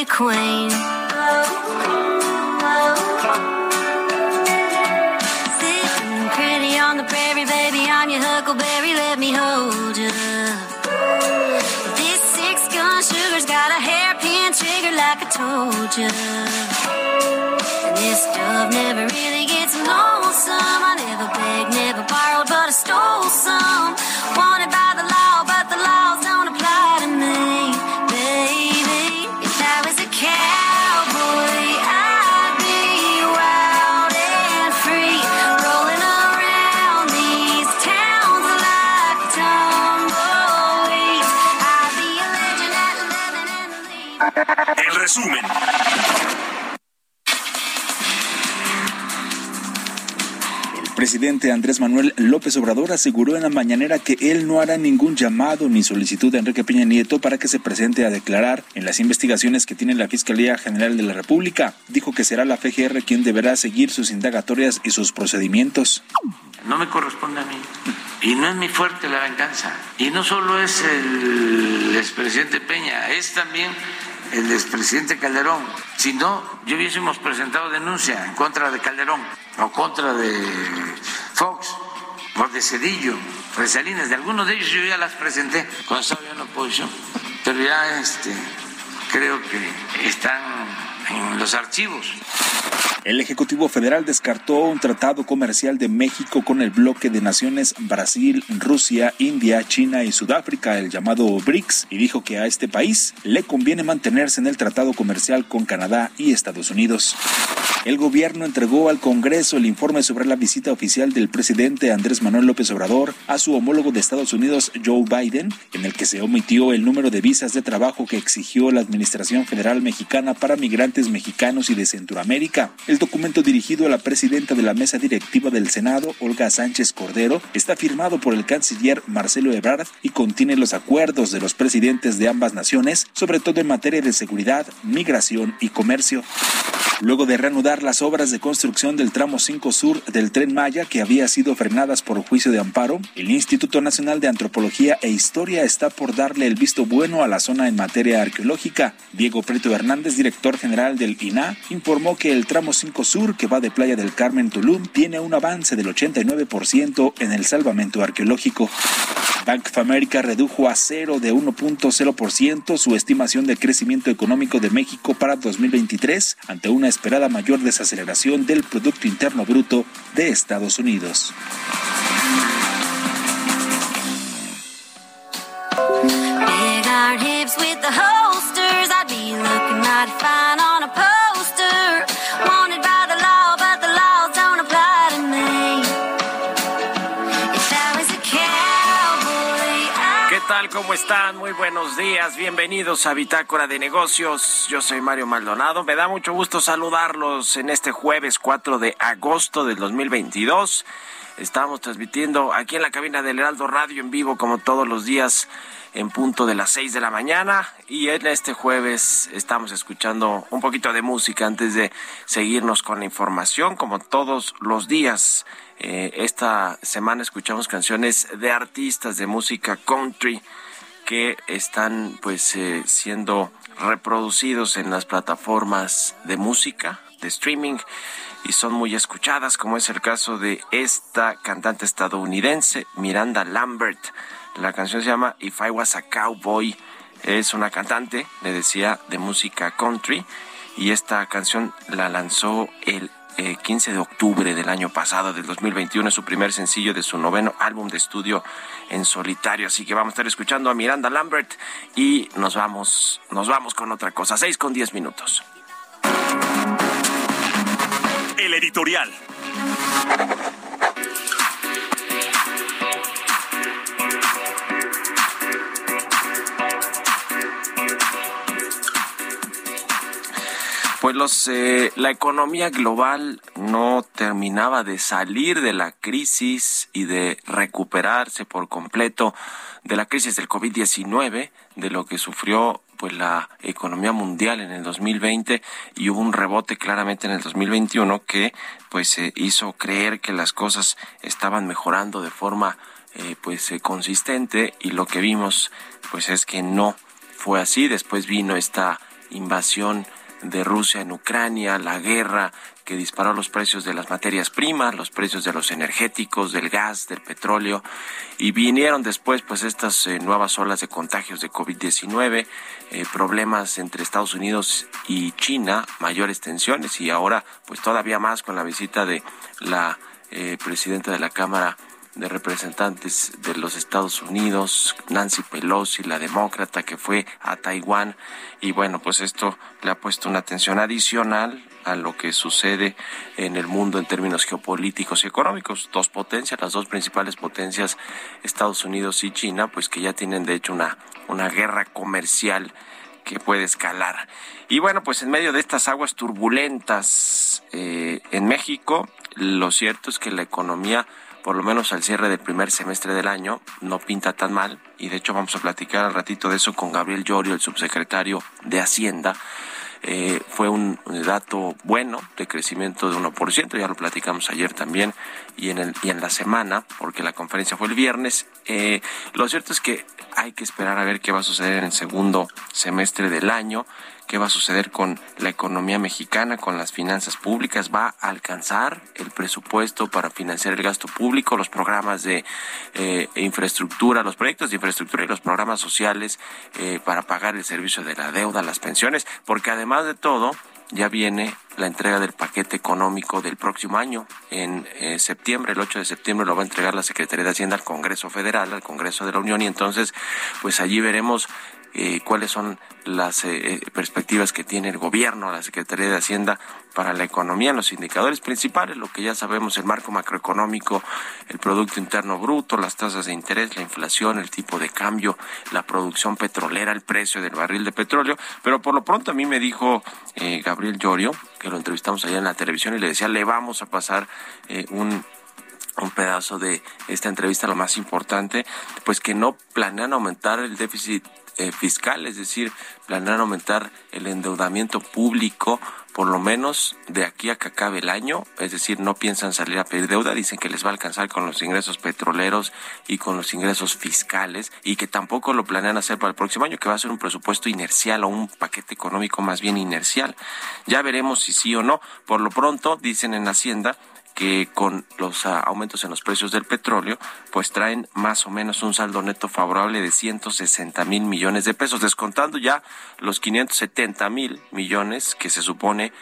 The queen. Sitting pretty on the prairie, baby, on your huckleberry, let me hold you. This six gun sugar's got a hairpin trigger, like I told you. And this stuff never really gets lonesome. Resumen. El presidente Andrés Manuel López Obrador aseguró en la mañanera que él no hará ningún llamado ni solicitud a Enrique Peña Nieto para que se presente a declarar en las investigaciones que tiene la Fiscalía General de la República. Dijo que será la FGR quien deberá seguir sus indagatorias y sus procedimientos. no me corresponde a mí. Y no es mi fuerte la venganza. Y no solo es el expresidente Peña, es también el expresidente Calderón. Si no, yo hubiésemos presentado denuncia en contra de Calderón o contra de Fox o de Cedillo, de. De algunos de ellos yo ya las presenté cuando estaba en oposición. Pero ya este, creo que están en los archivos. El Ejecutivo Federal descartó un tratado comercial de México con el bloque de naciones Brasil, Rusia, India, China y Sudáfrica, el llamado BRICS, y dijo que a este país le conviene mantenerse en el tratado comercial con Canadá y Estados Unidos. El gobierno entregó al Congreso el informe sobre la visita oficial del presidente Andrés Manuel López Obrador a su homólogo de Estados Unidos, Joe Biden, en el que se omitió el número de visas de trabajo que exigió la Administración Federal Mexicana para migrantes mexicanos y de Centroamérica. El documento dirigido a la presidenta de la mesa directiva del Senado, Olga Sánchez Cordero, está firmado por el canciller Marcelo Ebrard y contiene los acuerdos de los presidentes de ambas naciones, sobre todo en materia de seguridad, migración y comercio. Luego de reanudar las obras de construcción del tramo 5 sur del tren Maya que había sido frenadas por juicio de amparo, el Instituto Nacional de Antropología e Historia está por darle el visto bueno a la zona en materia arqueológica. Diego Preto Hernández, director general del INA, informó que el tramo 5 sur que va de Playa del Carmen Tulum tiene un avance del 89% en el salvamento arqueológico. Bank of America redujo a cero de 1.0% su estimación de crecimiento económico de México para 2023 ante una esperada mayor desaceleración del Producto Interno Bruto de Estados Unidos. Big iron hips with the holsters. I'd be looking fine ¿Cómo están? Muy buenos días. Bienvenidos a Bitácora de Negocios. Yo soy Mario Maldonado. Me da mucho gusto saludarlos en este jueves 4 de agosto del 2022. Estamos transmitiendo aquí en la cabina del Heraldo Radio en vivo como todos los días en punto de las 6 de la mañana y en este jueves estamos escuchando un poquito de música antes de seguirnos con la información como todos los días. Eh, esta semana escuchamos canciones de artistas de música country que están pues eh, siendo reproducidos en las plataformas de música, de streaming y son muy escuchadas, como es el caso de esta cantante estadounidense, Miranda Lambert. La canción se llama If I Was a Cowboy. Es una cantante, le decía, de música country y esta canción la lanzó el 15 eh, de octubre del año pasado, del 2021, es su primer sencillo de su noveno álbum de estudio en solitario. Así que vamos a estar escuchando a Miranda Lambert y nos vamos, nos vamos con otra cosa. 6 con 10 minutos. El editorial. Pues los, eh, la economía global no terminaba de salir de la crisis y de recuperarse por completo de la crisis del COVID-19, de lo que sufrió pues la economía mundial en el 2020 y hubo un rebote claramente en el 2021 que pues se hizo creer que las cosas estaban mejorando de forma eh, pues eh, consistente y lo que vimos pues es que no fue así. Después vino esta invasión de Rusia en Ucrania, la guerra que disparó los precios de las materias primas, los precios de los energéticos, del gas, del petróleo, y vinieron después pues estas eh, nuevas olas de contagios de COVID-19, eh, problemas entre Estados Unidos y China, mayores tensiones, y ahora pues todavía más con la visita de la eh, presidenta de la Cámara de representantes de los Estados Unidos, Nancy Pelosi, la demócrata que fue a Taiwán y bueno, pues esto le ha puesto una atención adicional a lo que sucede en el mundo en términos geopolíticos y económicos. Dos potencias, las dos principales potencias, Estados Unidos y China, pues que ya tienen de hecho una, una guerra comercial que puede escalar. Y bueno, pues en medio de estas aguas turbulentas eh, en México, lo cierto es que la economía por lo menos al cierre del primer semestre del año, no pinta tan mal. Y de hecho vamos a platicar al ratito de eso con Gabriel Llorio, el subsecretario de Hacienda. Eh, fue un dato bueno de crecimiento de 1%, ya lo platicamos ayer también y en, el, y en la semana, porque la conferencia fue el viernes. Eh, lo cierto es que hay que esperar a ver qué va a suceder en el segundo semestre del año qué va a suceder con la economía mexicana, con las finanzas públicas, va a alcanzar el presupuesto para financiar el gasto público, los programas de eh, infraestructura, los proyectos de infraestructura y los programas sociales eh, para pagar el servicio de la deuda, las pensiones, porque además de todo, ya viene la entrega del paquete económico del próximo año. En eh, septiembre, el 8 de septiembre, lo va a entregar la Secretaría de Hacienda al Congreso Federal, al Congreso de la Unión, y entonces, pues allí veremos eh, cuáles son las eh, eh, perspectivas que tiene el gobierno, la Secretaría de Hacienda para la economía, los indicadores principales, lo que ya sabemos, el marco macroeconómico, el Producto Interno Bruto, las tasas de interés, la inflación, el tipo de cambio, la producción petrolera, el precio del barril de petróleo, pero por lo pronto a mí me dijo Gabriel Llorio, que lo entrevistamos allá en la televisión y le decía, le vamos a pasar un un pedazo de esta entrevista, lo más importante, pues que no planean aumentar el déficit eh, fiscal, es decir, planean aumentar el endeudamiento público por lo menos de aquí a que acabe el año, es decir, no piensan salir a pedir deuda, dicen que les va a alcanzar con los ingresos petroleros y con los ingresos fiscales y que tampoco lo planean hacer para el próximo año, que va a ser un presupuesto inercial o un paquete económico más bien inercial. Ya veremos si sí o no. Por lo pronto, dicen en Hacienda, que con los ah, aumentos en los precios del petróleo, pues traen más o menos un saldo neto favorable de 160 mil millones de pesos, descontando ya los 570 mil millones que se supone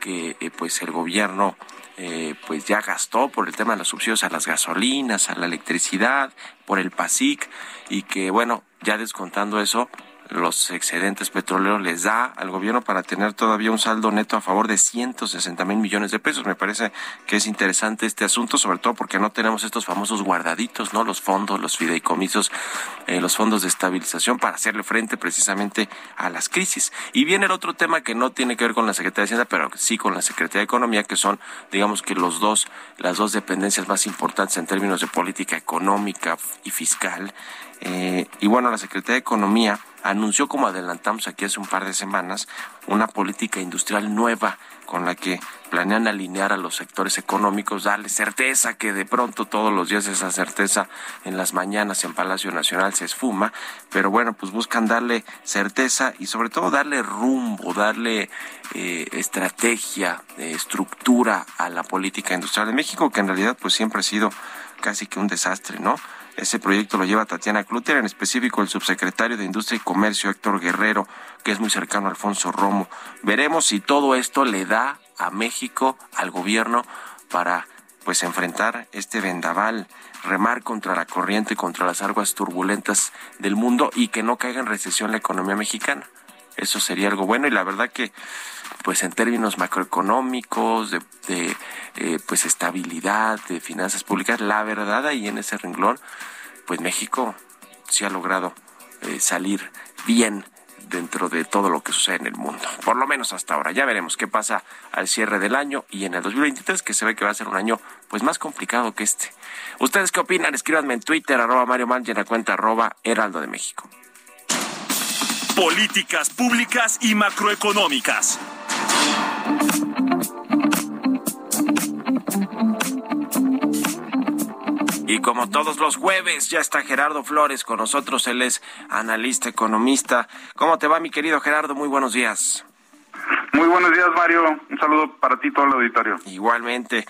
que eh, pues el gobierno eh, pues ya gastó por el tema de los subsidios a las gasolinas, a la electricidad, por el PASIC y que bueno, ya descontando eso, los excedentes petroleros les da al gobierno para tener todavía un saldo neto a favor de 160 mil millones de pesos. Me parece que es interesante este asunto, sobre todo porque no tenemos estos famosos guardaditos, ¿no? Los fondos, los fideicomisos, eh, los fondos de estabilización para hacerle frente precisamente a las crisis. Y viene el otro tema que no tiene que ver con la Secretaría de Hacienda, pero sí con la Secretaría de Economía, que son, digamos que los dos, las dos dependencias más importantes en términos de política económica y fiscal. Eh, y bueno, la Secretaría de Economía anunció, como adelantamos aquí hace un par de semanas, una política industrial nueva con la que planean alinear a los sectores económicos, darle certeza, que de pronto todos los días esa certeza en las mañanas en Palacio Nacional se esfuma, pero bueno, pues buscan darle certeza y sobre todo darle rumbo, darle eh, estrategia, eh, estructura a la política industrial de México, que en realidad pues siempre ha sido casi que un desastre, ¿no? Ese proyecto lo lleva Tatiana Cluter, en específico el subsecretario de Industria y Comercio, Héctor Guerrero, que es muy cercano a Alfonso Romo. Veremos si todo esto le da a México, al gobierno, para pues enfrentar este vendaval, remar contra la corriente, contra las aguas turbulentas del mundo y que no caiga en recesión la economía mexicana. Eso sería algo bueno y la verdad que pues en términos macroeconómicos, de, eh, pues estabilidad, de finanzas públicas, la verdad ahí en ese renglón, pues México sí ha logrado eh, salir bien dentro de todo lo que sucede en el mundo. Por lo menos hasta ahora. Ya veremos qué pasa al cierre del año y en el 2023, que se ve que va a ser un año pues más complicado que este. ¿Ustedes qué opinan? Escríbanme en Twitter, arroba Mario Man, cuenta arroba Heraldo de México. Políticas públicas y macroeconómicas. Y como todos los jueves, ya está Gerardo Flores con nosotros. Él es analista, economista. ¿Cómo te va, mi querido Gerardo? Muy buenos días. Muy buenos días, Mario. Un saludo para ti, todo el auditorio. Igualmente.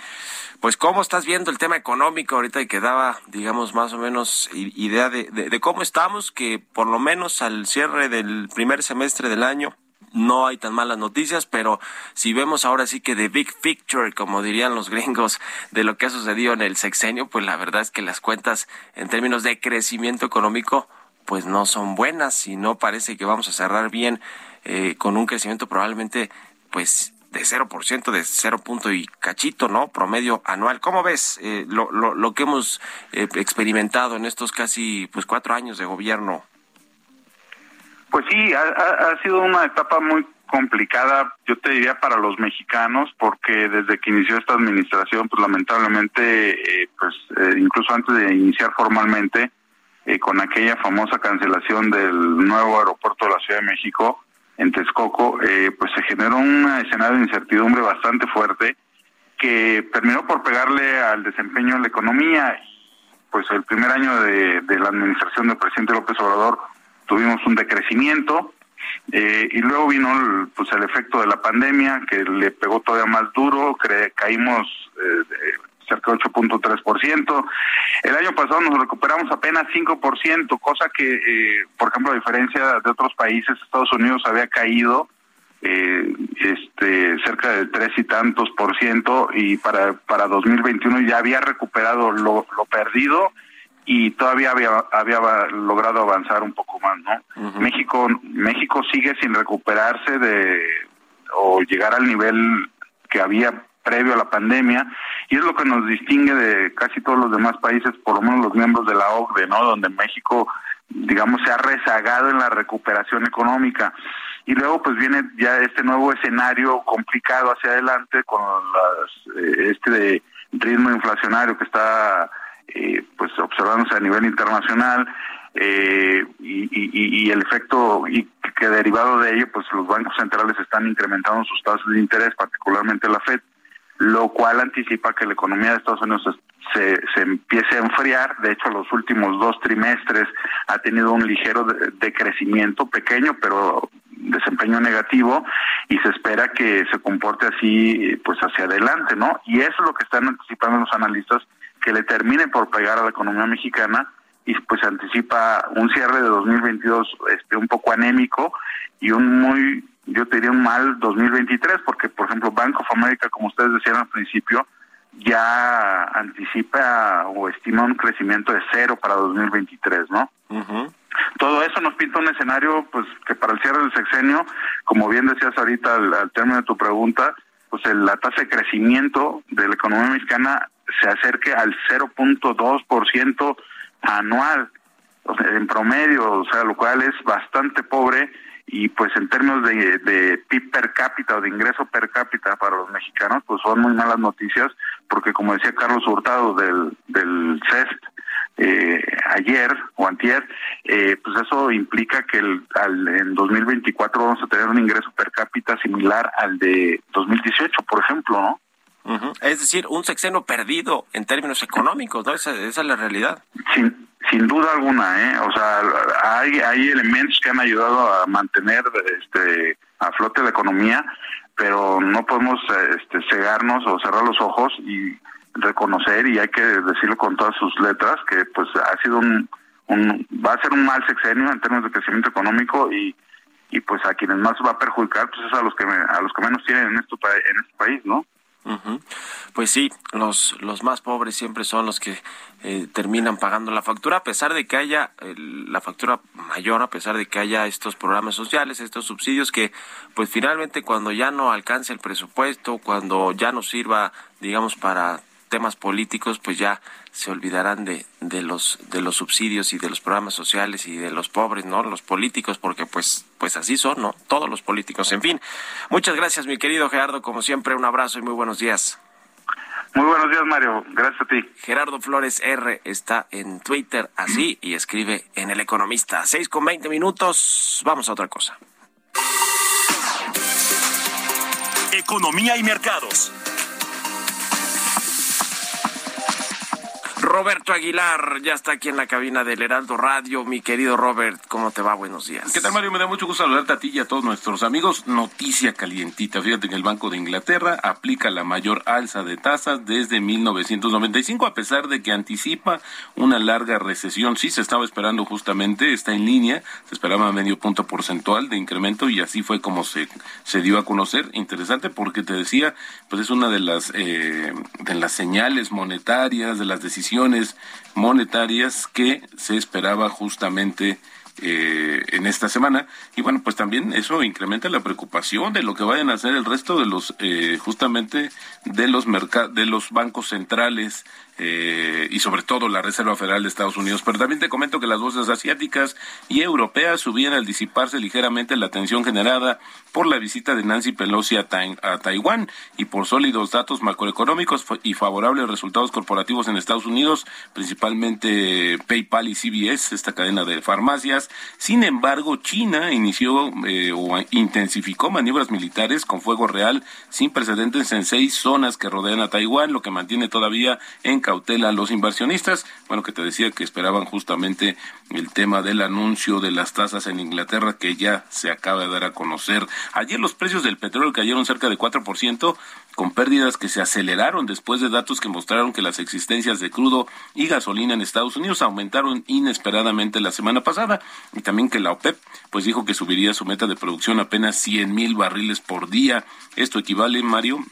Pues, ¿cómo estás viendo el tema económico ahorita y que daba, digamos, más o menos idea de, de cómo estamos, que por lo menos al cierre del primer semestre del año, no hay tan malas noticias, pero si vemos ahora sí que the big picture, como dirían los gringos, de lo que ha sucedido en el sexenio, pues la verdad es que las cuentas en términos de crecimiento económico, pues no son buenas y no parece que vamos a cerrar bien eh, con un crecimiento probablemente, pues de 0%, de 0 punto y cachito, ¿no? Promedio anual. ¿Cómo ves eh, lo, lo, lo, que hemos eh, experimentado en estos casi pues cuatro años de gobierno? Pues sí, ha, ha, sido una etapa muy complicada, yo te diría para los mexicanos, porque desde que inició esta administración, pues lamentablemente, eh, pues eh, incluso antes de iniciar formalmente, eh, con aquella famosa cancelación del nuevo aeropuerto de la Ciudad de México en Texcoco, eh, pues se generó un escenario de incertidumbre bastante fuerte que terminó por pegarle al desempeño de la economía. Pues el primer año de, de la administración del presidente López Obrador tuvimos un decrecimiento eh, y luego vino el, pues el efecto de la pandemia que le pegó todavía más duro, cre caímos eh, cerca de 8.3%. El año pasado nos recuperamos apenas 5%, cosa que, eh, por ejemplo, a diferencia de otros países, Estados Unidos había caído eh, este cerca de tres y tantos por ciento y para para 2021 ya había recuperado lo, lo perdido y todavía había, había logrado avanzar un poco más, ¿no? Uh -huh. México México sigue sin recuperarse de o llegar al nivel que había previo a la pandemia y es lo que nos distingue de casi todos los demás países, por lo menos los miembros de la OCDE, ¿no? Donde México digamos se ha rezagado en la recuperación económica y luego pues viene ya este nuevo escenario complicado hacia adelante con las eh, este de ritmo inflacionario que está eh, pues observándose a nivel internacional eh, y, el efecto y que derivado de ello pues los bancos centrales están incrementando sus tasas de interés particularmente la Fed lo cual anticipa que la economía de Estados Unidos se, se empiece a enfriar. De hecho los últimos dos trimestres ha tenido un ligero decrecimiento de pequeño pero desempeño negativo y se espera que se comporte así pues hacia adelante no y eso es lo que están anticipando los analistas que le termine por pegar a la economía mexicana y pues anticipa un cierre de 2022 este un poco anémico y un muy yo te diría un mal 2023 porque por ejemplo Bank of America como ustedes decían al principio ya anticipa o estima un crecimiento de cero para 2023, ¿no? Todo eso nos pinta un escenario, pues, que para el cierre del sexenio, como bien decías ahorita al, término de tu pregunta, pues la tasa de crecimiento de la economía mexicana se acerque al 0.2% anual, en promedio, o sea, lo cual es bastante pobre y pues en términos de, de PIB per cápita o de ingreso per cápita para los mexicanos, pues son muy malas noticias, porque como decía Carlos Hurtado del, del CEST, eh, ayer o antier, eh, pues eso implica que el, al, en 2024 vamos a tener un ingreso per cápita similar al de 2018, por ejemplo, ¿no? Es decir, un sexenio perdido en términos económicos, ¿no? Esa, esa es la realidad. Sin, sin duda alguna, ¿eh? O sea, hay, hay elementos que han ayudado a mantener este, a flote la economía, pero no podemos este, cegarnos o cerrar los ojos y reconocer, y hay que decirlo con todas sus letras, que pues ha sido un, un va a ser un mal sexenio en términos de crecimiento económico y y pues a quienes más va a perjudicar pues es a los que a los que menos tienen en, esto, en este país, ¿no? Pues sí, los, los más pobres siempre son los que eh, terminan pagando la factura, a pesar de que haya la factura mayor, a pesar de que haya estos programas sociales, estos subsidios que, pues finalmente cuando ya no alcance el presupuesto, cuando ya no sirva, digamos, para temas políticos, pues ya se olvidarán de, de los de los subsidios y de los programas sociales y de los pobres, ¿no? Los políticos, porque pues pues así son, ¿no? Todos los políticos. En fin, muchas gracias, mi querido Gerardo, como siempre, un abrazo y muy buenos días. Muy buenos días, Mario. Gracias a ti. Gerardo Flores R está en Twitter así y escribe en El Economista. Seis con veinte minutos. Vamos a otra cosa. Economía y mercados. Roberto Aguilar ya está aquí en la cabina del Heraldo Radio. Mi querido Robert, ¿cómo te va? Buenos días. ¿Qué tal, Mario? Me da mucho gusto saludarte a ti y a todos nuestros amigos. Noticia calientita. Fíjate que el Banco de Inglaterra aplica la mayor alza de tasas desde 1995, a pesar de que anticipa una larga recesión. Sí, se estaba esperando justamente, está en línea, se esperaba medio punto porcentual de incremento y así fue como se, se dio a conocer. Interesante porque te decía, pues es una de las, eh, de las señales monetarias, de las decisiones monetarias que se esperaba justamente eh, en esta semana. Y bueno pues también eso incrementa la preocupación de lo que vayan a hacer el resto de los eh, justamente de los de los bancos centrales eh, y sobre todo la Reserva Federal de Estados Unidos. Pero también te comento que las bolsas asiáticas y europeas subían al disiparse ligeramente la tensión generada por la visita de Nancy Pelosi a, a Taiwán y por sólidos datos macroeconómicos y favorables resultados corporativos en Estados Unidos, principalmente PayPal y CBS, esta cadena de farmacias. Sin embargo, China inició eh, o intensificó maniobras militares con fuego real sin precedentes en seis zonas que rodean a Taiwán, lo que mantiene todavía en cautela a los inversionistas. Bueno, que te decía que esperaban justamente el tema del anuncio de las tasas en Inglaterra que ya se acaba de dar a conocer. Ayer los precios del petróleo cayeron cerca de 4%, con pérdidas que se aceleraron después de datos que mostraron que las existencias de crudo y gasolina en Estados Unidos aumentaron inesperadamente la semana pasada y también que la OPEP pues dijo que subiría su meta de producción apenas 100 mil barriles por día. Esto equivale, Mario,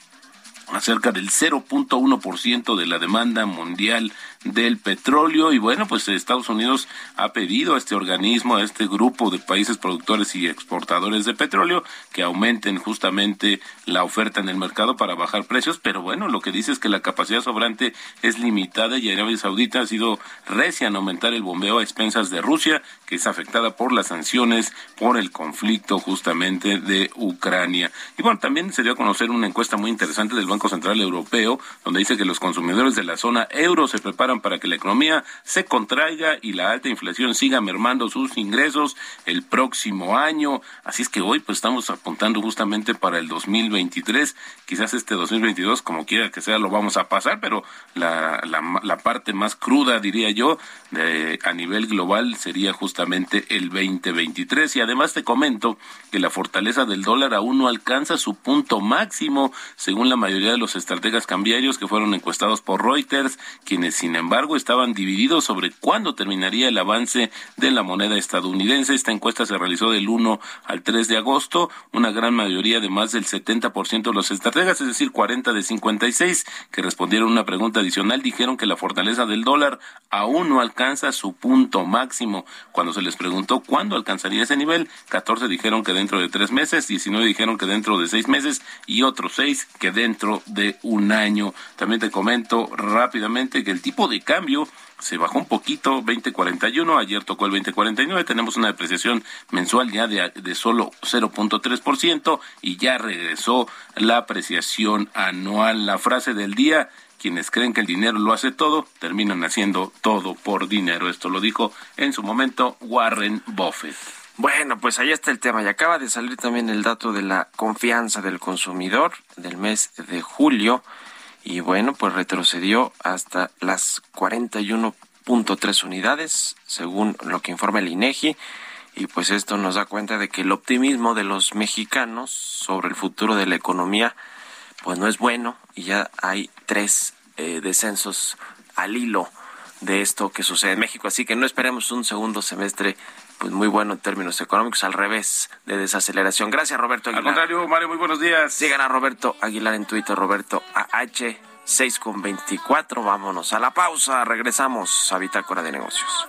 a cerca del 0.1% de la demanda mundial del petróleo y bueno, pues Estados Unidos ha pedido a este organismo, a este grupo de países productores y exportadores de petróleo que aumenten justamente la oferta en el mercado para bajar precios, pero bueno, lo que dice es que la capacidad sobrante es limitada y Arabia Saudita ha sido recia en aumentar el bombeo a expensas de Rusia, que es afectada por las sanciones por el conflicto justamente de Ucrania. Y bueno, también se dio a conocer una encuesta muy interesante del Banco Central Europeo, donde dice que los consumidores de la zona euro se preparan para que la economía se contraiga y la alta inflación siga mermando sus ingresos el próximo año. Así es que hoy pues estamos apuntando justamente para el 2023. Quizás este 2022, como quiera que sea, lo vamos a pasar, pero la, la, parte más cruda, diría yo, de, a nivel global sería justamente el 2023. Y además te comento que la fortaleza del dólar aún no alcanza su punto máximo, según la mayoría de los estrategas cambiarios que fueron encuestados por Reuters, quienes sin Embargo, estaban divididos sobre cuándo terminaría el avance de la moneda estadounidense. Esta encuesta se realizó del 1 al 3 de agosto. Una gran mayoría de más del 70% de los estrategas, es decir, 40 de 56, que respondieron una pregunta adicional, dijeron que la fortaleza del dólar aún no alcanza su punto máximo. Cuando se les preguntó cuándo alcanzaría ese nivel, 14 dijeron que dentro de tres meses, 19 dijeron que dentro de seis meses y otros seis que dentro de un año. También te comento rápidamente que el tipo de cambio se bajó un poquito, 20.41, ayer tocó el 20.49, tenemos una depreciación mensual ya de, de solo 0.3% y ya regresó la apreciación anual. La frase del día, quienes creen que el dinero lo hace todo, terminan haciendo todo por dinero. Esto lo dijo en su momento Warren Buffett. Bueno, pues ahí está el tema. Y acaba de salir también el dato de la confianza del consumidor del mes de julio y bueno, pues retrocedió hasta las 41.3 unidades, según lo que informa el INEGI. Y pues esto nos da cuenta de que el optimismo de los mexicanos sobre el futuro de la economía, pues no es bueno y ya hay tres eh, descensos al hilo de esto que sucede en México. Así que no esperemos un segundo semestre pues muy bueno en términos económicos, al revés de desaceleración. Gracias, Roberto Aguilar. Al contrario, Mario, muy buenos días. Sigan a Roberto Aguilar en Twitter, Roberto AH. 6 con 24, vámonos a la pausa, regresamos a Bitácora de Negocios.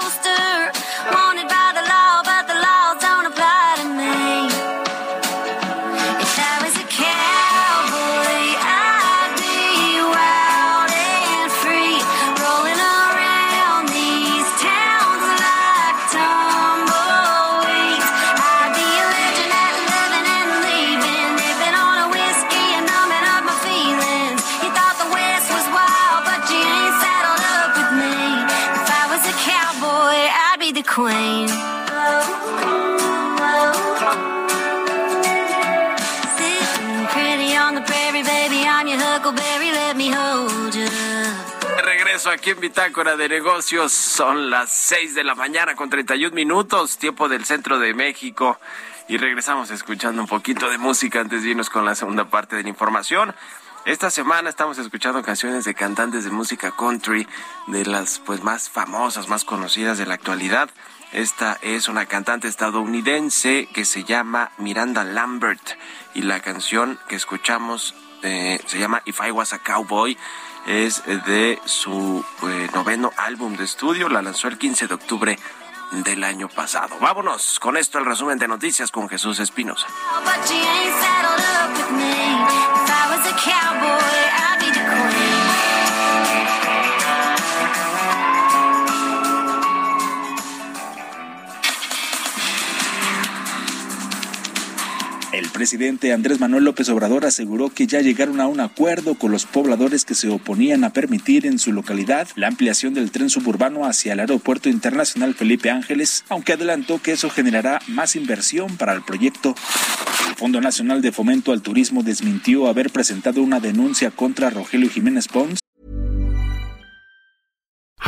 aquí en Bitácora de Negocios. Son las 6 de la mañana con 31 minutos, tiempo del centro de México. Y regresamos escuchando un poquito de música antes de irnos con la segunda parte de la información. Esta semana estamos escuchando canciones de cantantes de música country, de las pues más famosas, más conocidas de la actualidad. Esta es una cantante estadounidense que se llama Miranda Lambert y la canción que escuchamos eh, se llama If I Was a Cowboy. Es de su eh, noveno álbum de estudio, la lanzó el 15 de octubre del año pasado. Vámonos con esto el resumen de noticias con Jesús Espinosa. Presidente Andrés Manuel López Obrador aseguró que ya llegaron a un acuerdo con los pobladores que se oponían a permitir en su localidad la ampliación del tren suburbano hacia el Aeropuerto Internacional Felipe Ángeles, aunque adelantó que eso generará más inversión para el proyecto. El Fondo Nacional de Fomento al Turismo desmintió haber presentado una denuncia contra Rogelio Jiménez Pons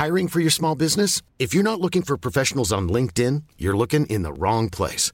Hiring for your small business? If you're not looking for professionals on LinkedIn, you're looking in the wrong place.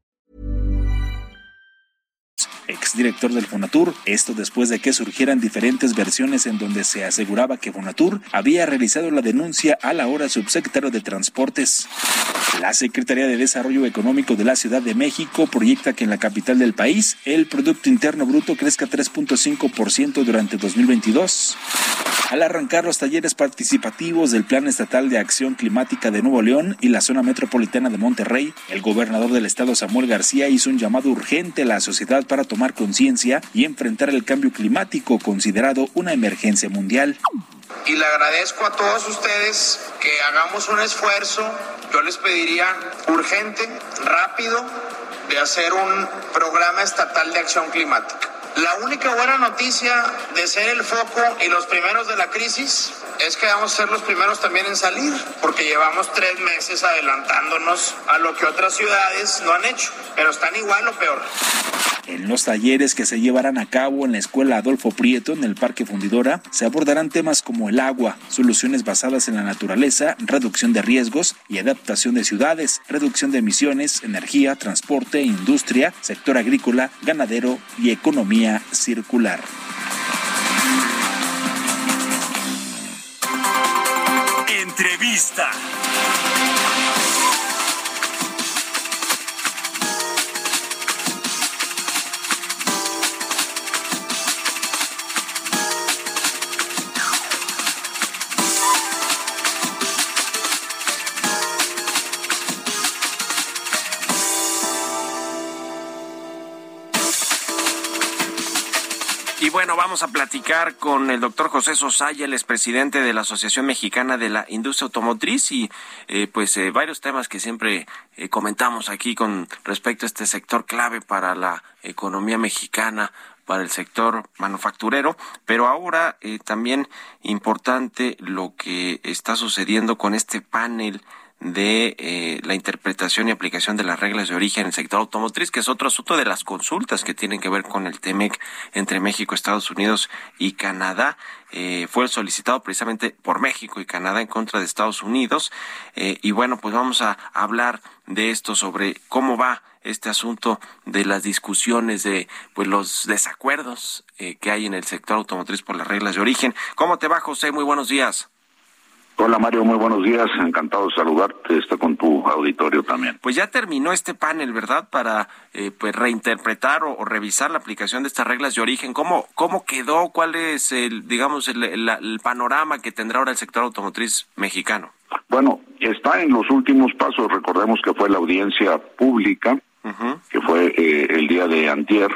Exdirector del Fonatur, esto después de que surgieran diferentes versiones en donde se aseguraba que Fonatur había realizado la denuncia a la hora subsecretario de Transportes. La Secretaría de Desarrollo Económico de la Ciudad de México proyecta que en la capital del país el Producto Interno Bruto crezca 3.5% durante 2022. Al arrancar los talleres participativos del Plan Estatal de Acción Climática de Nuevo León y la zona metropolitana de Monterrey, el gobernador del estado Samuel García hizo un llamado urgente a la sociedad para tomar conciencia y enfrentar el cambio climático considerado una emergencia mundial. Y le agradezco a todos ustedes que hagamos un esfuerzo, yo les pediría urgente, rápido, de hacer un programa estatal de acción climática. La única buena noticia de ser el foco y los primeros de la crisis es que vamos a ser los primeros también en salir, porque llevamos tres meses adelantándonos a lo que otras ciudades no han hecho, pero están igual o peor. En los talleres que se llevarán a cabo en la Escuela Adolfo Prieto en el Parque Fundidora se abordarán temas como el agua, soluciones basadas en la naturaleza, reducción de riesgos y adaptación de ciudades, reducción de emisiones, energía, transporte, industria, sector agrícola, ganadero y economía circular. Entrevista. Vamos a platicar con el doctor José Sosaya, el expresidente de la Asociación Mexicana de la Industria Automotriz y eh, pues eh, varios temas que siempre eh, comentamos aquí con respecto a este sector clave para la economía mexicana para el sector manufacturero, pero ahora también importante lo que está sucediendo con este panel de eh, la interpretación y aplicación de las reglas de origen en el sector automotriz, que es otro asunto de las consultas que tienen que ver con el TEMEC entre México, Estados Unidos y Canadá. Eh, fue solicitado precisamente por México y Canadá en contra de Estados Unidos. Eh, y bueno, pues vamos a hablar de esto sobre cómo va este asunto de las discusiones de pues los desacuerdos que hay en el sector automotriz por las reglas de origen. ¿Cómo te va, José? Muy buenos días. Hola Mario, muy buenos días. Encantado de saludarte. Está con tu auditorio también. Pues ya terminó este panel, ¿verdad? Para eh, pues reinterpretar o, revisar la aplicación de estas reglas de origen. ¿Cómo cómo quedó? ¿Cuál es el digamos el, panorama que tendrá ahora el sector automotriz mexicano? Bueno, está en los últimos pasos. Recordemos que fue la audiencia pública, que fue eh, el día de antier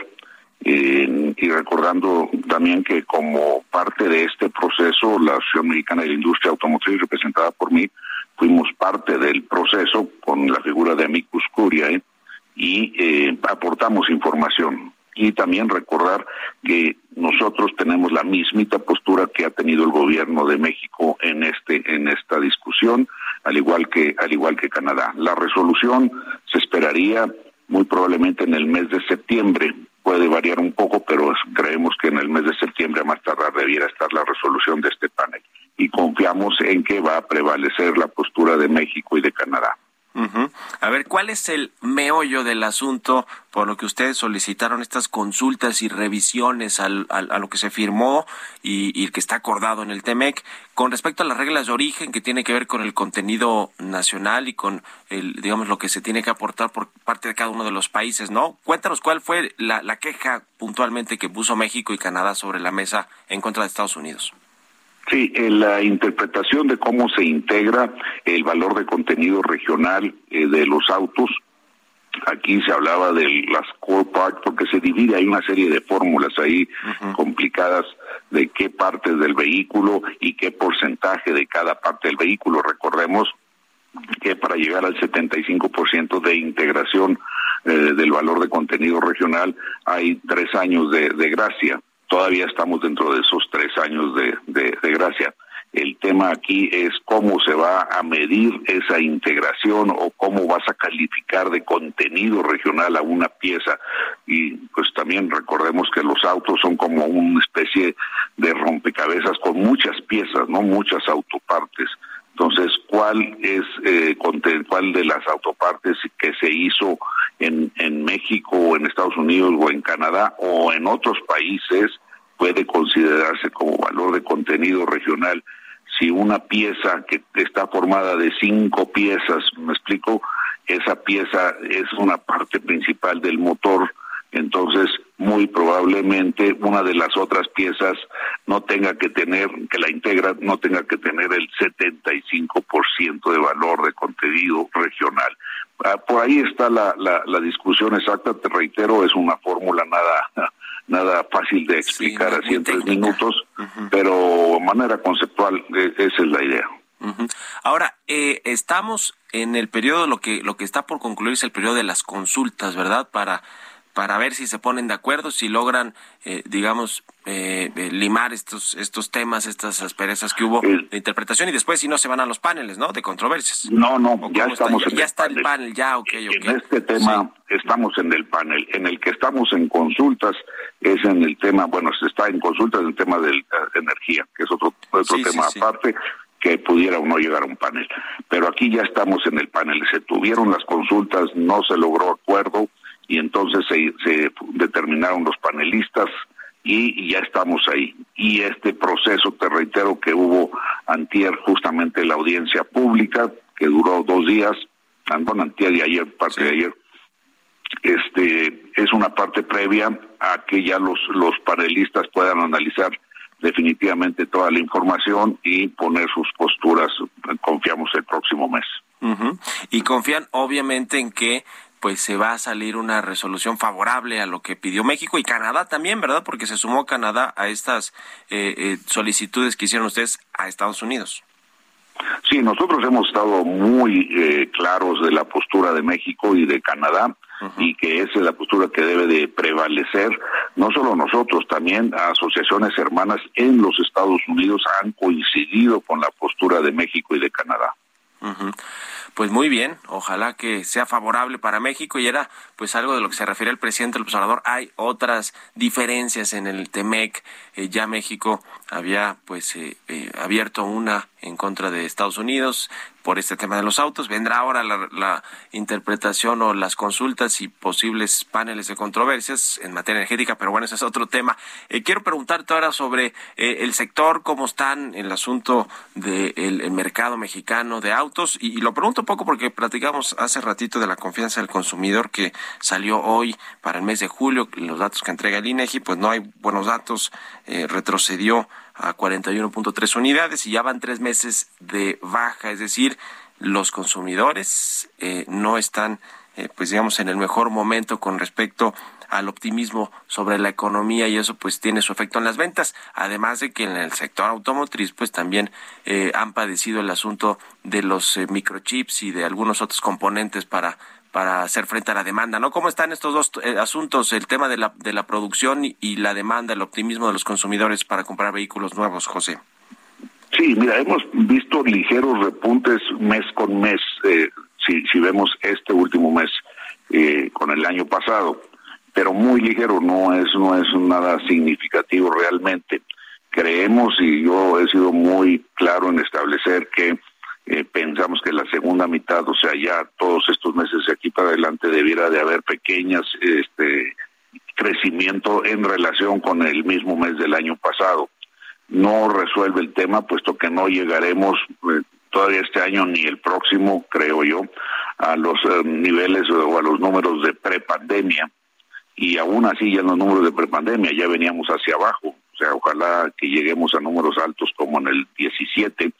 y recordando también que como parte de este proceso, la Asociación Mexicana de la Industria Automotriz, representada por mí, fuimos parte del proceso con la figura de Amicus Curiae y eh, aportamos información. Y también recordar que nosotros tenemos la mismita postura que ha tenido el gobierno de México en este en esta discusión, al igual que al igual que Canadá. La resolución se esperaría muy probablemente en el mes de septiembre puede variar un poco, pero creemos que en el mes de septiembre a más tardar debiera estar la resolución de este panel y confiamos en que va a prevalecer la postura de México y de Canadá. A ver, ¿cuál es el meollo del asunto por lo que ustedes solicitaron estas consultas y revisiones al, a lo que se firmó y, y, que está acordado en el TEMEC con respecto a las reglas de origen que tiene que ver con el contenido nacional y con el, digamos, lo que se tiene que aportar por parte de cada uno de los países, ¿no? Cuéntanos cuál fue la, la queja puntualmente que puso México y Canadá sobre la mesa en contra de Estados Unidos. Sí, en la interpretación de cómo se integra el valor de contenido regional eh, de los autos. Aquí se hablaba de las core parts porque se divide, hay una serie de fórmulas ahí complicadas de qué partes del vehículo y qué porcentaje de cada parte del vehículo. Recordemos que para llegar al 75% de integración eh, del valor de contenido regional hay tres años de gracia todavía estamos dentro de esos tres años de, de, gracia. El tema aquí es cómo se va a medir esa integración o cómo vas a calificar de contenido regional a una pieza. Y pues también recordemos que los autos son como una especie de rompecabezas con muchas piezas, no muchas autopartes. Entonces, ¿cuál es eh, cuál de las autopartes que se hizo en, en México o en Estados Unidos o en Canadá o en otros países puede considerarse como valor de contenido regional si una pieza que está formada de cinco piezas, me explico, esa pieza es una parte principal del motor, entonces muy probablemente una de las otras piezas no tenga que tener, que la integra, no tenga que tener el 75% de valor de contenido regional. Ah, por ahí está la, la, la discusión exacta, te reitero, es una fórmula nada nada fácil de explicar así en tres minutos, pero de manera conceptual e, esa es la idea. Ahora, eh, estamos en el periodo, lo que, lo que está por concluir es el periodo de las consultas, ¿verdad? Para para ver si se ponen de acuerdo, si logran, eh, digamos, eh, eh, limar estos estos temas, estas asperezas que hubo de interpretación y después si no se van a los paneles, ¿no? De controversias. No, no, ya estamos en ya, está el panel, ya, ok, ok. En este tema estamos en el panel. En el que estamos en consultas es en el tema, bueno, se está en consultas en el tema de energía, que es otro, otro tema aparte que pudiera o no llegar a un panel. Pero aquí ya estamos en el panel. Se tuvieron las consultas, no se logró acuerdo y entonces se, se determinaron los panelistas y ya estamos ahí. Y este proceso, te reitero, que hubo antier justamente la audiencia pública, que duró dos días, bueno, antier y ayer, parte de ayer, este, es una parte previa a que ya los, los panelistas puedan analizar definitivamente toda la información y poner sus posturas, confiamos, el próximo mes. Y confían obviamente en que pues se va a salir una resolución favorable a lo que pidió México y Canadá también, ¿verdad? Porque se sumó Canadá a estas eh, eh, solicitudes que hicieron ustedes a Estados Unidos. Sí, nosotros hemos estado muy eh, claros de la postura de México y de Canadá y que esa es la postura que debe de prevalecer. No solo nosotros, también asociaciones hermanas en los Estados Unidos han coincidido con la postura de México y de Canadá. Pues muy bien, ojalá que sea favorable para México y era pues algo de lo que se refiere el presidente del observador. Hay otras diferencias en el TEMEC. Eh, ya México había pues eh, eh, abierto una en contra de Estados Unidos por este tema de los autos. Vendrá ahora la, interpretación o las consultas y posibles paneles de controversias en materia energética, pero bueno, ese es otro tema. Eh, quiero preguntarte ahora sobre eh, el sector, cómo están el asunto del mercado mexicano de autos. Y, lo pregunto un poco porque platicamos hace ratito de la confianza del consumidor que salió hoy para el mes de julio, los datos que entrega el INEGI, pues no hay buenos datos, eh, retrocedió a 41.3 unidades y ya van tres meses de baja, es decir, los consumidores eh, no están, eh, pues digamos, en el mejor momento con respecto al optimismo sobre la economía y eso pues tiene su efecto en las ventas, además de que en el sector automotriz pues también eh, han padecido el asunto de los microchips y de algunos otros componentes para para hacer frente a la demanda, ¿no? ¿Cómo están estos dos eh, asuntos, el tema de la, de la producción y, la demanda, el optimismo de los consumidores para comprar vehículos nuevos, José? Sí, mira, hemos visto ligeros repuntes mes con mes, eh, si, si vemos este último mes eh, con el año pasado, pero muy ligero, no es, no es nada significativo realmente. Creemos, y yo he sido muy claro en establecer que eh, pensamos que la segunda mitad, o sea, ya todos estos meses de aquí para adelante debiera de haber pequeñas este crecimiento en relación con el mismo mes del año pasado. No resuelve el tema, puesto que no llegaremos eh, todavía este año ni el próximo, creo yo, a los eh, niveles o a los números de prepandemia. Y aún así ya en los números de prepandemia ya veníamos hacia abajo. O sea, ojalá que lleguemos a números altos como en el 17,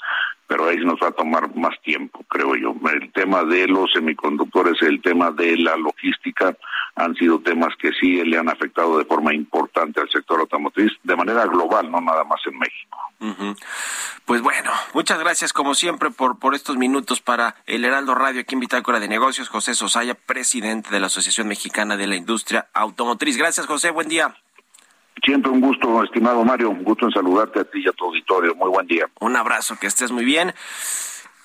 pero ahí nos va a tomar más tiempo, creo yo. El tema de los semiconductores, el tema de la logística, han sido temas que sí le han afectado de forma importante al sector automotriz, de manera global, no nada más en México. Pues bueno, muchas gracias como siempre por, por estos minutos para el Heraldo Radio, aquí en Bitácora de Negocios, José Sosaya, presidente de la Asociación Mexicana de la Industria Automotriz. Gracias, José, buen día. Siempre un gusto, estimado Mario, un gusto en saludarte a ti y a tu auditorio. Muy buen día. Un abrazo, que estés muy bien.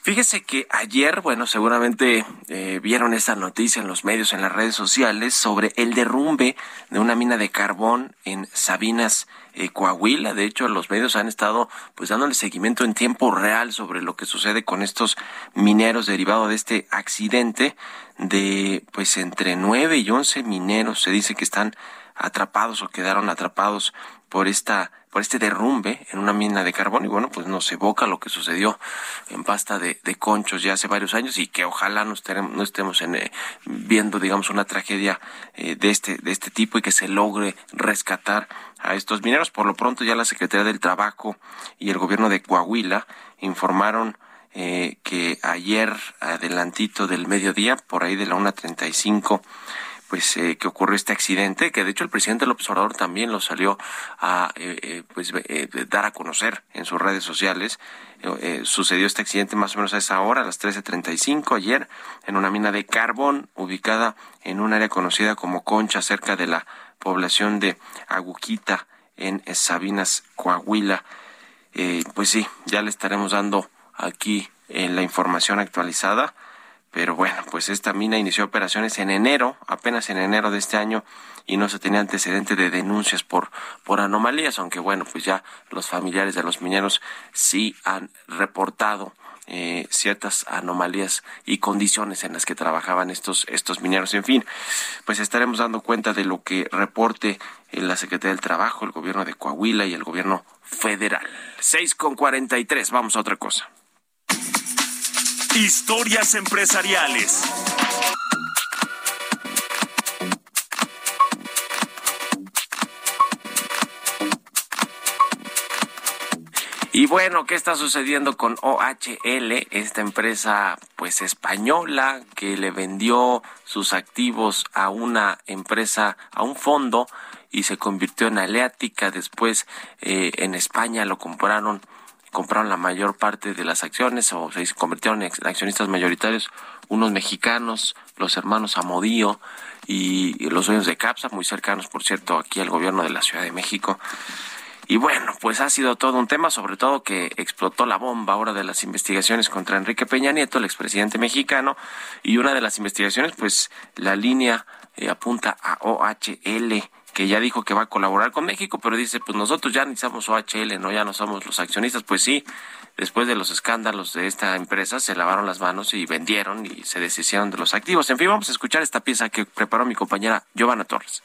Fíjese que ayer, bueno, seguramente eh, vieron esta noticia en los medios, en las redes sociales, sobre el derrumbe de una mina de carbón en Sabinas, eh, Coahuila. De hecho, los medios han estado pues dándole seguimiento en tiempo real sobre lo que sucede con estos mineros derivado de este accidente de pues entre nueve y once mineros. Se dice que están atrapados o quedaron atrapados por esta por este derrumbe en una mina de carbón y bueno pues nos evoca lo que sucedió en pasta de, conchos ya hace varios años y que ojalá no estemos, no estemos en, eh, viendo digamos una tragedia eh, de este de este tipo y que se logre rescatar a estos mineros. Por lo pronto ya la Secretaría del Trabajo y el gobierno de Coahuila informaron eh, que ayer adelantito del mediodía por ahí de la 1.35 pues eh, que ocurrió este accidente, que de hecho el presidente López Obrador también lo salió a eh, eh, pues dar a conocer en sus redes sociales. sucedió este accidente más o menos a esa hora, a las 13.35 ayer, en una mina de carbón ubicada en un área conocida como Concha, cerca de la población de Aguquita, en Sabinas, Coahuila. pues sí, ya le estaremos dando aquí en la información actualizada pero bueno, pues esta mina inició operaciones en enero, apenas en enero de este año, y no se tenía antecedente de denuncias por, por anomalías, aunque bueno, pues ya los familiares de los mineros sí han reportado eh, ciertas anomalías y condiciones en las que trabajaban estos, estos mineros. En fin, pues estaremos dando cuenta de lo que reporte la Secretaría del Trabajo, el gobierno de Coahuila y el gobierno federal. Seis con cuarenta y tres, vamos a otra cosa. Historias empresariales. Y bueno, ¿qué está sucediendo con OHL, esta empresa pues española que le vendió sus activos a una empresa, a un fondo y se convirtió en Aleática, después eh, en España lo compraron compraron la mayor parte de las acciones o se convirtieron en accionistas mayoritarios unos mexicanos, los hermanos Amodío y los dueños de Capsa, muy cercanos, por cierto, aquí al gobierno de la Ciudad de México. Y bueno, pues ha sido todo un tema, sobre todo que explotó la bomba ahora de las investigaciones contra Enrique Peña Nieto, el expresidente mexicano, y una de las investigaciones, pues la línea eh, apunta a OHL que ya dijo que va a colaborar con México, pero dice, pues nosotros ya necesitamos OHL, no ya no somos los accionistas, pues sí, después de los escándalos de esta empresa se lavaron las manos y vendieron y se deshicieron de los activos. En fin, vamos a escuchar esta pieza que preparó mi compañera Giovanna Torres.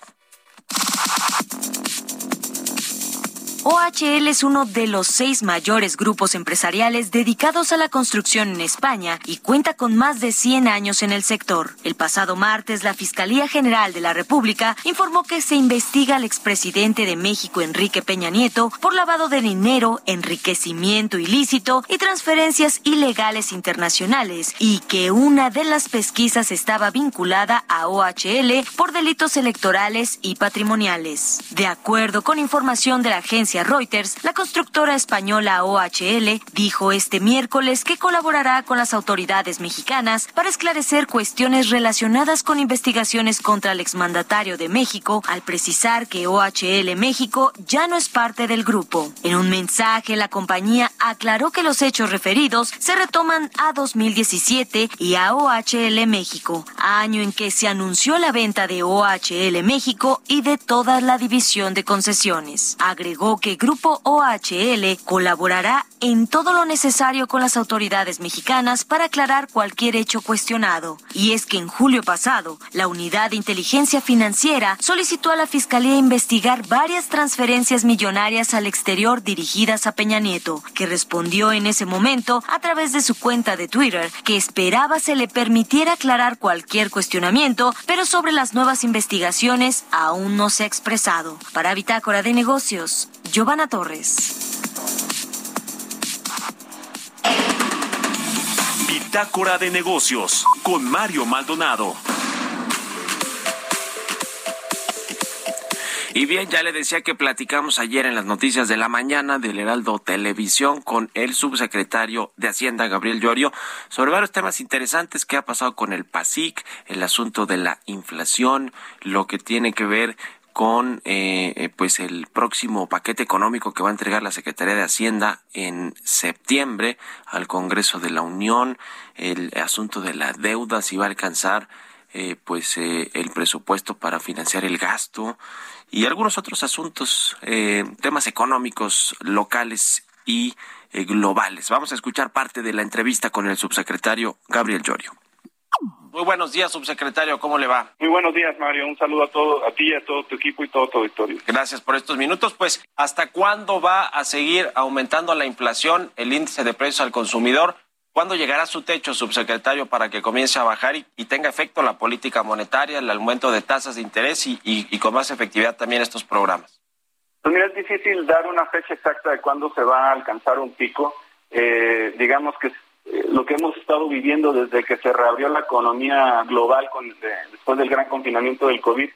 OHL es uno de los seis mayores grupos empresariales dedicados a la construcción en España y cuenta con más de 100 años en el sector. El pasado martes, la Fiscalía General de la República informó que se investiga al expresidente de México, Enrique Peña Nieto, por lavado de dinero, enriquecimiento ilícito y transferencias ilegales internacionales y que una de las pesquisas estaba vinculada a OHL por delitos electorales y patrimoniales. De acuerdo con información de la agencia Reuters, la constructora española OHL dijo este miércoles que colaborará con las autoridades mexicanas para esclarecer cuestiones relacionadas con investigaciones contra el exmandatario de México, al precisar que OHL México ya no es parte del grupo. En un mensaje, la compañía aclaró que los hechos referidos se retoman a 2017 y a OHL México, año en que se anunció la venta de OHL México y de toda la división de concesiones. Agregó que Grupo OHL colaborará en todo lo necesario con las autoridades mexicanas para aclarar cualquier hecho cuestionado. Y es que en julio pasado, la Unidad de Inteligencia Financiera solicitó a la Fiscalía investigar varias transferencias millonarias al exterior dirigidas a Peña Nieto, que respondió en ese momento a través de su cuenta de Twitter que esperaba se le permitiera aclarar cualquier cuestionamiento, pero sobre las nuevas investigaciones aún no se ha expresado. Para Bitácora de Negocios, Giovanna Torres. Bitácora de negocios con Mario Maldonado. Y bien, ya le decía que platicamos ayer en las noticias de la mañana del Heraldo Televisión con el subsecretario de Hacienda, Gabriel Llorio, sobre varios temas interesantes que ha pasado con el PASIC, el asunto de la inflación, lo que tiene que ver con eh, eh, pues el próximo paquete económico que va a entregar la Secretaría de Hacienda en septiembre al Congreso de la Unión, el asunto de la deuda, si va a alcanzar eh, pues el presupuesto para financiar el gasto y algunos otros asuntos, temas económicos locales y globales. Vamos a escuchar parte de la entrevista con el subsecretario Gabriel Llorio. Muy buenos días, subsecretario, ¿cómo le va? Muy buenos días, Mario. Un saludo a todo, a ti, a todo tu equipo y todo tu auditorio. Gracias por estos minutos. Pues, ¿hasta cuándo va a seguir aumentando la inflación, el índice de precios al consumidor? ¿Cuándo llegará su techo, subsecretario, para que comience a bajar y, tenga efecto la política monetaria, el aumento de tasas de interés y, con más efectividad también estos programas? Pues mira, es difícil dar una fecha exacta de cuándo se va a alcanzar un pico. Eh, digamos que lo que hemos estado viviendo desde que se reabrió la economía global con, después del gran confinamiento del COVID,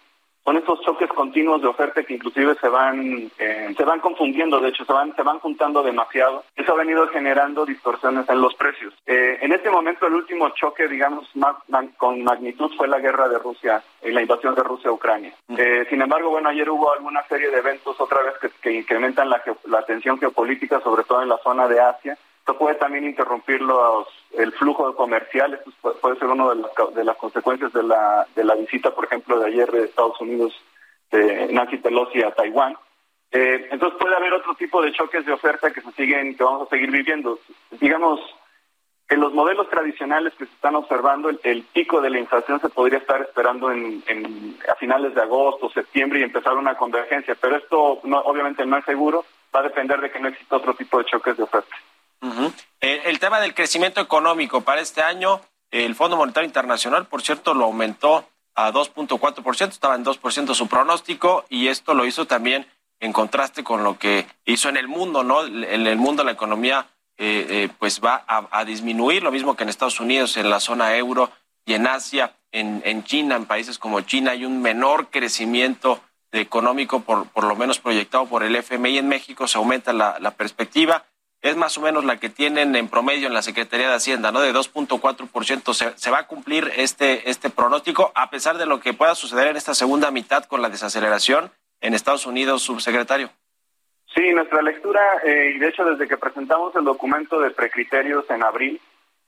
son estos choques continuos de oferta que inclusive se van eh, se van confundiendo, de hecho se van se van juntando demasiado. Eso ha venido generando distorsiones en los precios. Eh, en este momento el último choque, digamos, más con magnitud fue la guerra de Rusia, y la invasión de Rusia a Ucrania. Mm. Eh, sin embargo, bueno, ayer hubo alguna serie de eventos otra vez que, que incrementan la, la tensión geopolítica, sobre todo en la zona de Asia esto puede también interrumpir los, el flujo comercial, esto puede ser una de las, de las consecuencias de la, de la visita, por ejemplo, de ayer de Estados Unidos de Nancy Pelosi a Taiwán. Eh, entonces puede haber otro tipo de choques de oferta que se siguen, que vamos a seguir viviendo. Digamos, en los modelos tradicionales que se están observando, el, pico de la inflación se podría estar esperando en, a finales de agosto, septiembre y empezar una convergencia, pero esto no, obviamente no es seguro, va a depender de que no exista otro tipo de choques de oferta el, tema del crecimiento económico para este año, el Fondo Monetario Internacional, por cierto, lo aumentó a 2.4%, estaba en 2% su pronóstico y esto lo hizo también en contraste con lo que hizo en el mundo, ¿no? En el mundo la economía eh, eh, pues va a, disminuir, lo mismo que en Estados Unidos, en la zona euro y en Asia, en, China, en países como China hay un menor crecimiento económico, por, por lo menos proyectado por el FMI en México, se aumenta la perspectiva es más o menos la que tienen en promedio en la Secretaría de Hacienda, ¿no? De 2.4%. Se, se va a cumplir este, este pronóstico a pesar de lo que pueda suceder en esta segunda mitad con la desaceleración en Estados Unidos, subsecretario. Sí, nuestra lectura, eh, y de hecho desde que presentamos el documento de precriterios en abril,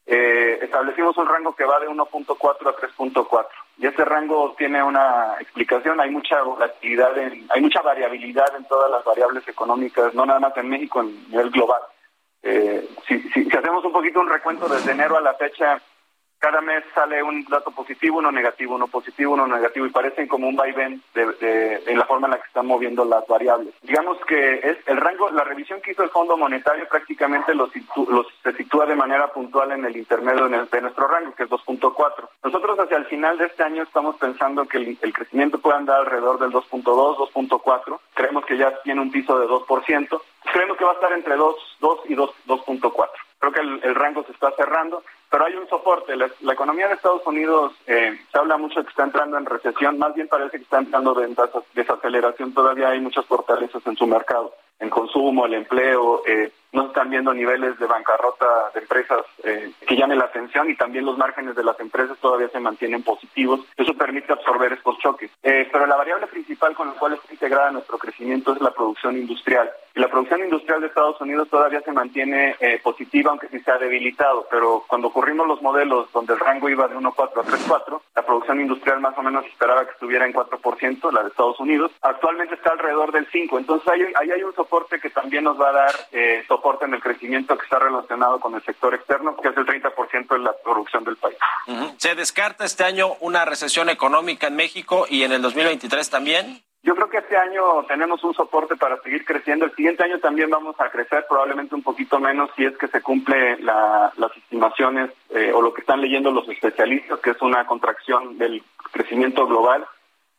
eh, establecimos un rango que va de 1.4 a 3.4. Y ese rango tiene una explicación, hay mucha volatilidad, hay mucha variabilidad en todas las variables económicas, no nada más en México, a nivel global. Eh, si, si, hacemos un poquito un recuento desde enero a la fecha, cada mes sale un dato positivo, uno negativo, uno positivo, uno negativo, y parecen como un vaivén de, en la forma en la que están moviendo las variables. Digamos que es el rango, la revisión que hizo el Fondo Monetario prácticamente los, se sitúa de manera puntual en el intermedio de nuestro rango, que es 2.4. Nosotros hacia el final de este año estamos pensando que el, crecimiento puede andar alrededor del 2.2, 2.4. Creemos que ya tiene un piso de 2%. Creemos que va a estar entre 2, 2 y 2.4. Creo que el, rango se está cerrando, pero hay un soporte. La, economía de Estados Unidos eh, se habla mucho que está entrando en recesión, más bien parece que está entrando en desaceleración. Todavía hay muchas fortalezas en su mercado, en consumo, el empleo. Eh, no están viendo niveles de bancarrota de empresas eh, que llamen la atención y también los márgenes de las empresas todavía se mantienen positivos. Eso permite absorber estos choques. Eh, pero la variable principal con la cual está integrada nuestro crecimiento es la producción industrial. Y la producción industrial de Estados Unidos todavía se mantiene eh, positiva, aunque sí se ha debilitado. Pero cuando ocurrimos los modelos donde el rango iba de 1.4 a 3.4, la producción industrial más o menos esperaba que estuviera en 4%, la de Estados Unidos. Actualmente está alrededor del 5%. Entonces ahí, hay un soporte que también nos va a dar eh, soporte en el crecimiento que está relacionado con el sector externo, que es el 30% de la producción del país. ¿Se descarta este año una recesión económica en México y en el 2023 también? Yo creo que este año tenemos un soporte para seguir creciendo. El siguiente año también vamos a crecer, probablemente un poquito menos si es que se cumple las estimaciones eh, o lo que están leyendo los especialistas, que es una contracción del crecimiento global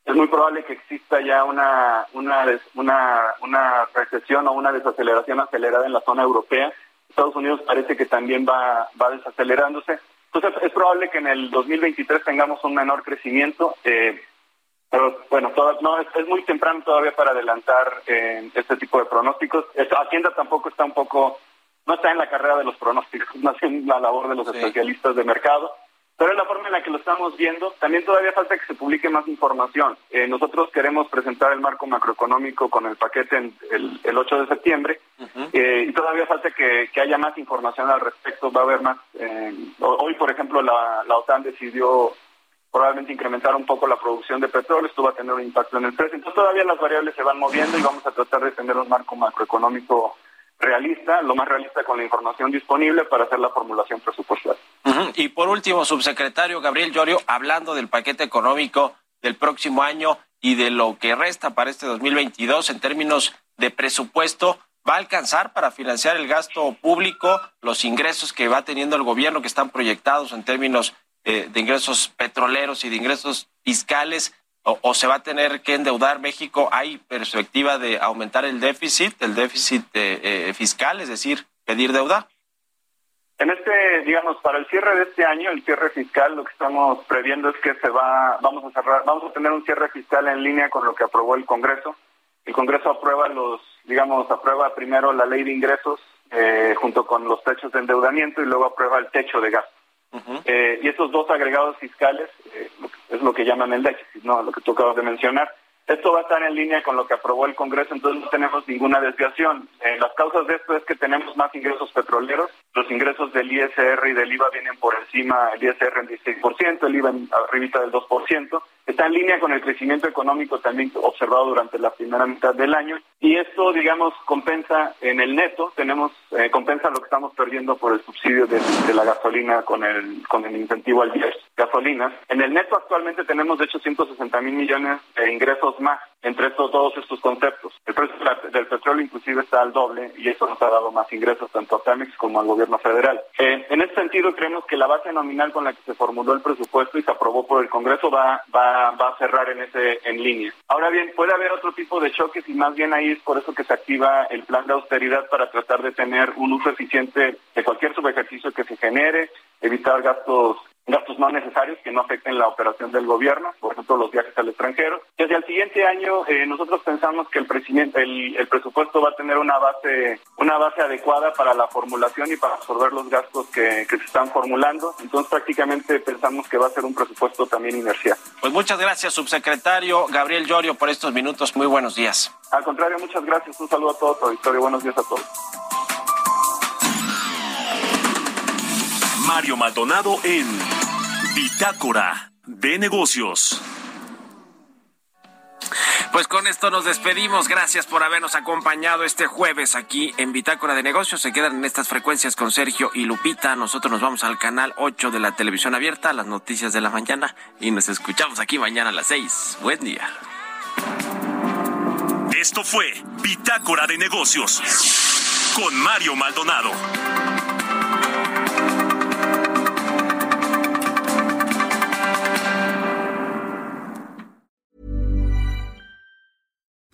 es muy probable que exista ya una, una, una, una recesión o una desaceleración acelerada en la zona europea. Estados Unidos parece que también va, va desacelerándose. Entonces es probable que en el 2023 tengamos un menor crecimiento. Eh, pero bueno, no, es, muy temprano todavía para adelantar eh, este tipo de pronósticos. Hacienda tampoco está un poco, no está en la carrera de los pronósticos, más en la labor de los especialistas de mercado pero es la forma en la que lo estamos viendo. También todavía falta que se publique más información. Eh, nosotros queremos presentar el marco macroeconómico con el paquete el, 8 de septiembre eh, y todavía falta que, haya más información al respecto. Va a haber más. Eh, hoy, por ejemplo, la, la OTAN decidió probablemente incrementar un poco la producción de petróleo, esto va a tener un impacto en el precio. Entonces todavía las variables se van moviendo y vamos a tratar de tener un marco macroeconómico realista, lo más realista con la información disponible para hacer la formulación presupuestal. Y por último, subsecretario Gabriel Llorio, hablando del paquete económico del próximo año y de lo que resta para este 2022 en términos de presupuesto, ¿va a alcanzar para financiar el gasto público, los ingresos que va teniendo el gobierno que están proyectados en términos eh, de ingresos petroleros y de ingresos fiscales? O, se va a tener que endeudar México? ¿Hay perspectiva de aumentar el déficit, el déficit eh, eh, fiscal, es decir, pedir deuda? En este, digamos, para el cierre de este año, el cierre fiscal, lo que estamos previendo es que se va, vamos a cerrar, vamos a tener un cierre fiscal en línea con lo que aprobó el Congreso. El Congreso aprueba los, digamos, aprueba primero la ley de ingresos eh, junto con los techos de endeudamiento y luego aprueba el techo de Eh, y esos dos agregados fiscales eh, es lo que llaman el déficit. Lo que tú acabas de mencionar. Esto va a estar en línea con lo que aprobó el Congreso, entonces no tenemos ninguna desviación. Eh, las causas de esto es que tenemos más ingresos petroleros, los ingresos del ISR y del IVA vienen por encima, el ISR en 16%, el IVA en arribita del 2%, está en línea con el crecimiento económico también observado durante la primera mitad del año y esto, digamos, compensa en el neto, tenemos eh, compensa lo que estamos perdiendo por el subsidio de, la gasolina con el con el incentivo al diésel gasolinas. En el neto actualmente tenemos de hecho 160 mil millones de ingresos más entre todos estos conceptos. El precio del petróleo inclusive está al doble y eso nos ha dado más ingresos tanto a Pemex como al gobierno federal. Eh, en ese sentido creemos que la base nominal con la que se formuló el presupuesto y se aprobó por el Congreso va, va, va a cerrar en ese en línea. Ahora bien, puede haber otro tipo de choques y más bien ahí es por eso que se activa el plan de austeridad para tratar de tener un uso eficiente de cualquier subejercicio que se genere, evitar gastos gastos no necesarios que no afecten la operación del gobierno, por ejemplo los viajes al extranjero. Desde el siguiente año eh, nosotros pensamos que el, el, el, presupuesto va a tener una base una base adecuada para la formulación y para absorber los gastos que, que se están formulando. Entonces prácticamente pensamos que va a ser un presupuesto también inercial. Pues muchas gracias, subsecretario Gabriel Llorio, por estos minutos. Muy buenos días. Al contrario, muchas gracias. Un saludo a todos, auditorio. Buenos días a todos. Mario Maldonado en Bitácora de Negocios. Pues con esto nos despedimos. Gracias por habernos acompañado este jueves aquí en Bitácora de Negocios. Se quedan en estas frecuencias con Sergio y Lupita. Nosotros nos vamos al canal 8 de la televisión abierta, las noticias de la mañana. Y nos escuchamos aquí mañana a las 6. Buen día. Esto fue Bitácora de Negocios con Mario Maldonado.